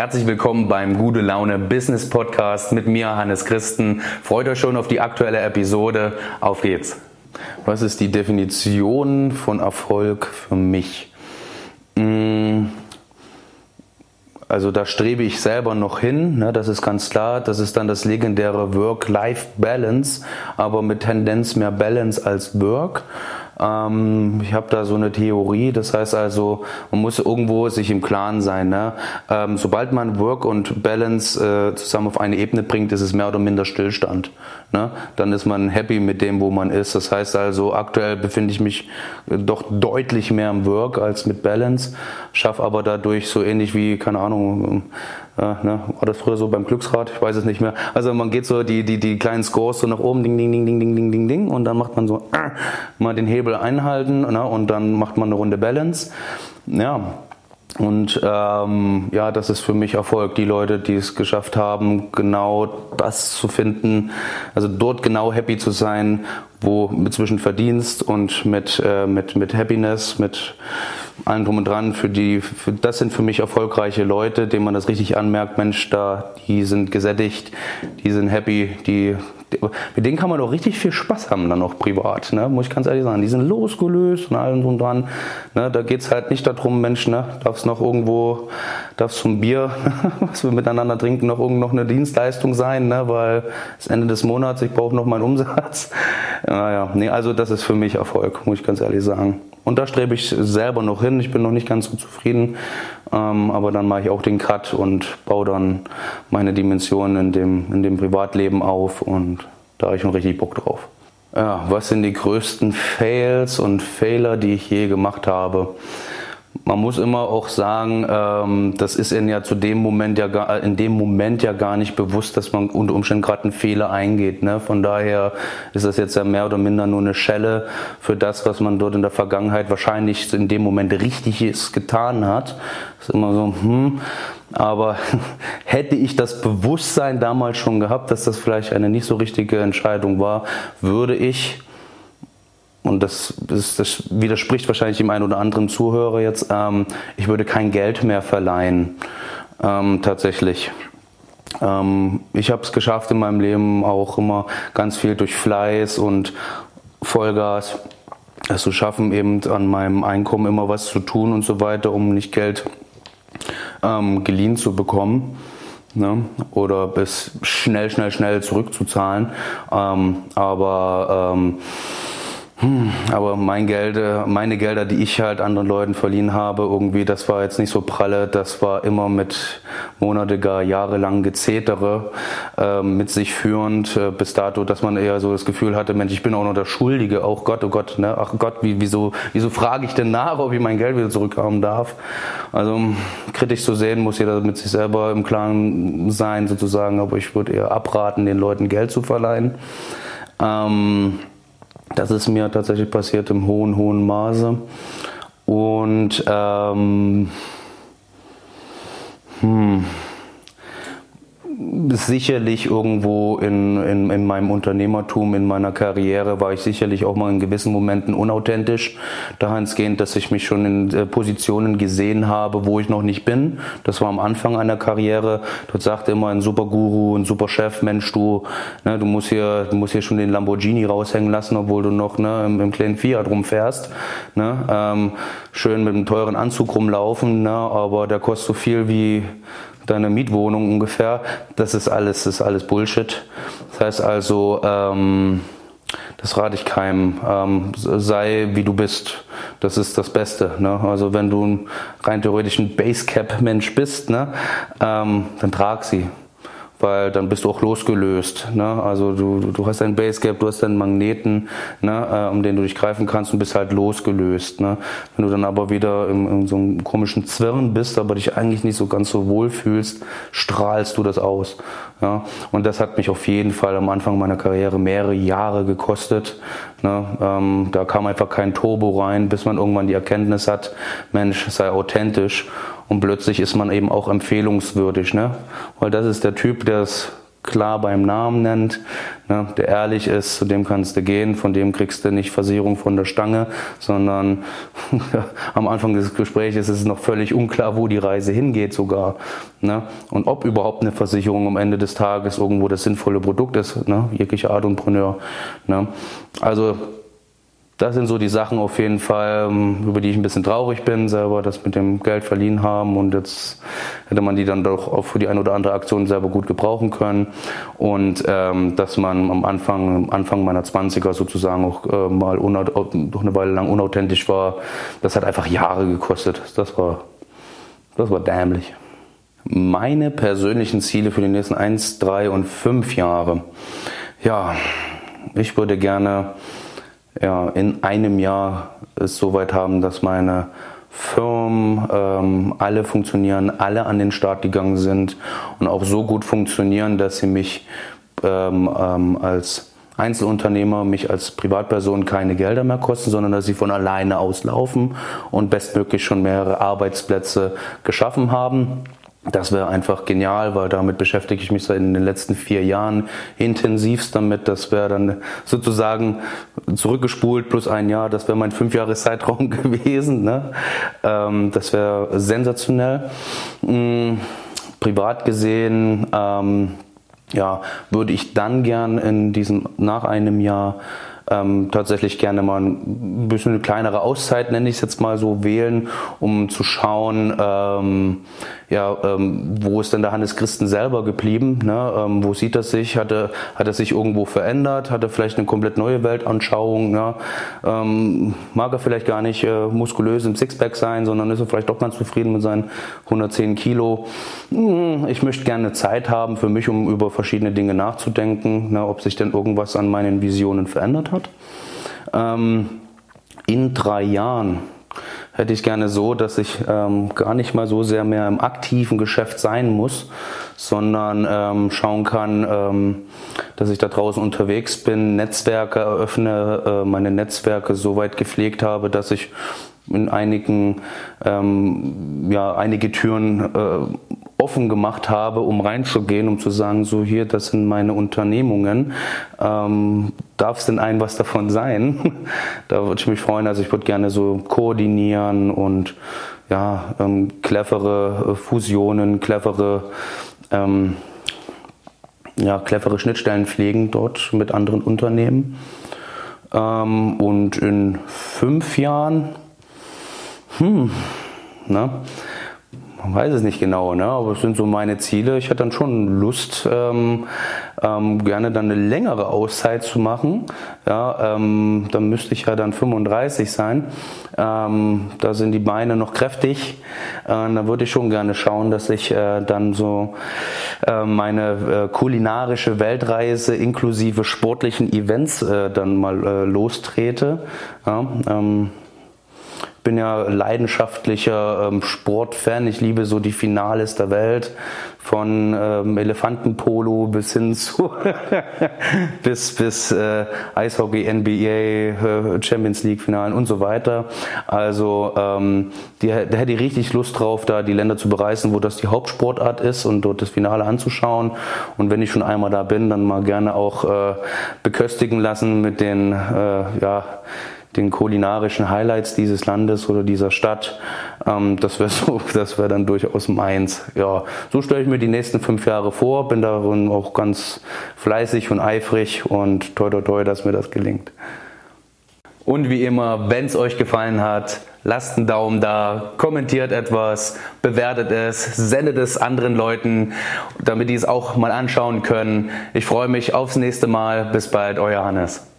Herzlich willkommen beim Gute Laune Business Podcast mit mir, Hannes Christen. Freut euch schon auf die aktuelle Episode. Auf geht's. Was ist die Definition von Erfolg für mich? Mm, also da strebe ich selber noch hin, ne, das ist ganz klar. Das ist dann das legendäre Work-Life-Balance, aber mit Tendenz mehr Balance als Work. Ähm, ich habe da so eine Theorie, das heißt also, man muss irgendwo sich im Klaren sein. Ne? Ähm, sobald man Work und Balance äh, zusammen auf eine Ebene bringt, ist es mehr oder minder Stillstand. Ne? Dann ist man happy mit dem, wo man ist. Das heißt also, aktuell befinde ich mich doch deutlich mehr im Work als mit Balance, schaffe aber dadurch so ähnlich wie, keine Ahnung, äh, ne? War das früher so beim Glücksrad? Ich weiß es nicht mehr. Also man geht so die, die, die kleinen Scores so nach oben, ding, ding, ding, ding, ding, ding, ding, ding, und dann macht man so äh, mal den Hebel einhalten ne? und dann macht man eine Runde Balance. Ja, und ähm, ja, das ist für mich Erfolg. Die Leute, die es geschafft haben, genau das zu finden, also dort genau happy zu sein, wo zwischen Verdienst und mit, äh, mit, mit Happiness, mit allem drum und dran, für die, für, das sind für mich erfolgreiche Leute, denen man das richtig anmerkt, Mensch, da, die sind gesättigt, die sind happy, die, mit denen kann man doch richtig viel Spaß haben, dann auch privat, ne? muss ich ganz ehrlich sagen. Die sind losgelöst und allem drum dran. Ne? Da geht es halt nicht darum, Mensch, ne? darf noch irgendwo, darf zum Bier, was wir miteinander trinken, noch irgend noch eine Dienstleistung sein, ne? weil es Ende des Monats, ich brauche noch meinen Umsatz. Naja, nee, also das ist für mich Erfolg, muss ich ganz ehrlich sagen. Und da strebe ich selber noch hin. Ich bin noch nicht ganz so zufrieden. Ähm, aber dann mache ich auch den Cut und baue dann meine Dimensionen in dem, in dem Privatleben auf. Und da habe ich schon richtig Bock drauf. Ja, was sind die größten Fails und Fehler, die ich je gemacht habe? Man muss immer auch sagen, ähm, das ist in ja zu dem Moment ja gar, in dem Moment ja gar nicht bewusst, dass man unter Umständen gerade einen Fehler eingeht. Ne? Von daher ist das jetzt ja mehr oder minder nur eine Schelle für das, was man dort in der Vergangenheit wahrscheinlich in dem Moment Richtiges getan hat. Ist immer so, hm. Aber hätte ich das Bewusstsein damals schon gehabt, dass das vielleicht eine nicht so richtige Entscheidung war, würde ich und das, das, das, widerspricht wahrscheinlich dem einen oder anderen Zuhörer jetzt, ähm, ich würde kein Geld mehr verleihen, ähm, tatsächlich. Ähm, ich habe es geschafft in meinem Leben auch immer ganz viel durch Fleiß und Vollgas es zu schaffen, eben an meinem Einkommen immer was zu tun und so weiter, um nicht Geld ähm, geliehen zu bekommen. Ne? oder bis schnell, schnell, schnell zurückzuzahlen. Ähm, aber ähm, hm, aber mein Geld, äh, meine Gelder, die ich halt anderen Leuten verliehen habe, irgendwie, das war jetzt nicht so pralle, das war immer mit Monate, gar jahrelang Gezetere äh, mit sich führend, äh, bis dato, dass man eher so das Gefühl hatte, Mensch, ich bin auch noch der Schuldige, auch Gott, oh Gott, ne? ach Gott, wie, wieso, wieso frage ich denn nach, ob ich mein Geld wieder zurückhaben darf? Also kritisch zu sehen, muss jeder mit sich selber im Klaren sein, sozusagen, aber ich würde eher abraten, den Leuten Geld zu verleihen. Ähm, das ist mir tatsächlich passiert im hohen, hohen Maße. Und ähm, hm, sicherlich irgendwo in, in, in meinem Unternehmertum, in meiner Karriere war ich sicherlich auch mal in gewissen Momenten unauthentisch. Dahingehend, dass ich mich schon in äh, Positionen gesehen habe, wo ich noch nicht bin. Das war am Anfang einer Karriere. Dort sagte immer ein super Guru, ein super Chef, Mensch, du, ne, du musst hier, du musst hier schon den Lamborghini raushängen lassen, obwohl du noch ne, im, im kleinen Fiat rumfährst. Ne? Ähm, schön mit einem teuren Anzug rumlaufen, ne? aber der kostet so viel wie deine Mietwohnung ungefähr. Das ist alles, das ist alles Bullshit. Das heißt also, ähm, das rate ich keinem. Ähm, sei wie du bist. Das ist das Beste. Ne? Also wenn du ein rein theoretisch ein Basecap-Mensch bist, ne? Ähm, dann trag sie weil dann bist du auch losgelöst. Ne? Also du, du hast einen Basegap, du hast einen Magneten, ne? äh, um den du dich greifen kannst und bist halt losgelöst. Ne? Wenn du dann aber wieder in, in so einem komischen Zwirn bist, aber dich eigentlich nicht so ganz so wohl fühlst, strahlst du das aus. Ja? Und das hat mich auf jeden Fall am Anfang meiner Karriere mehrere Jahre gekostet. Ne? Ähm, da kam einfach kein Turbo rein, bis man irgendwann die Erkenntnis hat, Mensch, sei authentisch und plötzlich ist man eben auch empfehlungswürdig, ne? Weil das ist der Typ, der es klar beim Namen nennt, ne, der ehrlich ist, zu dem kannst du gehen, von dem kriegst du nicht Versicherung von der Stange, sondern am Anfang des Gesprächs ist es noch völlig unklar, wo die Reise hingeht sogar. Ne? Und ob überhaupt eine Versicherung am Ende des Tages irgendwo das sinnvolle Produkt ist, ne? jeglicher Art und Preneur. Ne? Also das sind so die Sachen auf jeden Fall, ähm, über die ich ein bisschen traurig bin, selber das mit dem Geld verliehen haben und jetzt hätte man die dann doch auch für die eine oder andere Aktion selber gut gebrauchen können und ähm, dass man am Anfang, Anfang meiner 20er sozusagen auch äh, mal doch eine Weile lang unauthentisch war, das hat einfach Jahre gekostet. Das war, das war dämlich. Meine persönlichen Ziele für die nächsten 1, 3 und 5 Jahre. Ja, ich würde gerne ja, in einem Jahr es soweit haben, dass meine Firmen ähm, alle funktionieren, alle an den Start gegangen sind und auch so gut funktionieren, dass sie mich ähm, ähm, als Einzelunternehmer, mich als Privatperson keine Gelder mehr kosten, sondern dass sie von alleine auslaufen und bestmöglich schon mehrere Arbeitsplätze geschaffen haben. Das wäre einfach genial, weil damit beschäftige ich mich seit den letzten vier Jahren intensivst damit. Das wäre dann sozusagen zurückgespult plus ein Jahr. Das wäre mein Fünfjahreszeitraum gewesen. Ne? Ähm, das wäre sensationell. Mhm. Privat gesehen, ähm, ja, würde ich dann gern in diesem nach einem Jahr ähm, tatsächlich gerne mal ein bisschen eine kleinere Auszeit, nenne ich es jetzt mal so, wählen, um zu schauen, ähm, ja, ähm, wo ist denn der Hannes Christen selber geblieben? Ne? Ähm, wo sieht er sich? Hat er, hat er sich irgendwo verändert? Hat er vielleicht eine komplett neue Weltanschauung? Ne? Ähm, mag er vielleicht gar nicht äh, muskulös im Sixpack sein, sondern ist er vielleicht doch ganz zufrieden mit seinen 110 Kilo? Hm, ich möchte gerne Zeit haben für mich, um über verschiedene Dinge nachzudenken, ne? ob sich denn irgendwas an meinen Visionen verändert hat. Ähm, in drei Jahren hätte ich gerne so, dass ich ähm, gar nicht mal so sehr mehr im aktiven Geschäft sein muss, sondern ähm, schauen kann, ähm, dass ich da draußen unterwegs bin, Netzwerke eröffne, äh, meine Netzwerke so weit gepflegt habe, dass ich in einigen, ähm, ja, einige Türen äh, offen gemacht habe, um reinzugehen, um zu sagen, so hier, das sind meine Unternehmungen. Ähm, Darf es denn ein was davon sein? da würde ich mich freuen. Also ich würde gerne so koordinieren und ja, ähm, clevere Fusionen, clevere ähm, ja, clevere Schnittstellen pflegen dort mit anderen Unternehmen. Ähm, und in fünf Jahren, hm, ne, man weiß es nicht genau, ne? aber es sind so meine Ziele. Ich hätte dann schon Lust, ähm, ähm, gerne dann eine längere Auszeit zu machen. Ja, ähm, dann müsste ich ja dann 35 sein. Ähm, da sind die Beine noch kräftig. Äh, da würde ich schon gerne schauen, dass ich äh, dann so äh, meine äh, kulinarische Weltreise inklusive sportlichen Events äh, dann mal äh, lostrete. Ja, ähm, bin ja leidenschaftlicher ähm, Sportfan. Ich liebe so die Finales der Welt von ähm, Elefantenpolo bis hin zu bis bis äh, Eishockey, NBA, äh, Champions League Finalen und so weiter. Also ähm, die, da hätte ich richtig Lust drauf, da die Länder zu bereisen, wo das die Hauptsportart ist und dort das Finale anzuschauen. Und wenn ich schon einmal da bin, dann mal gerne auch äh, beköstigen lassen mit den äh, ja den kulinarischen Highlights dieses Landes oder dieser Stadt. Ähm, das wäre so, das wäre dann durchaus meins. Ja, so stelle ich mir die nächsten fünf Jahre vor, bin darin auch ganz fleißig und eifrig und toi toi toi, dass mir das gelingt. Und wie immer, wenn es euch gefallen hat, lasst einen Daumen da, kommentiert etwas, bewertet es, sendet es anderen Leuten, damit die es auch mal anschauen können. Ich freue mich aufs nächste Mal. Bis bald, euer Hannes.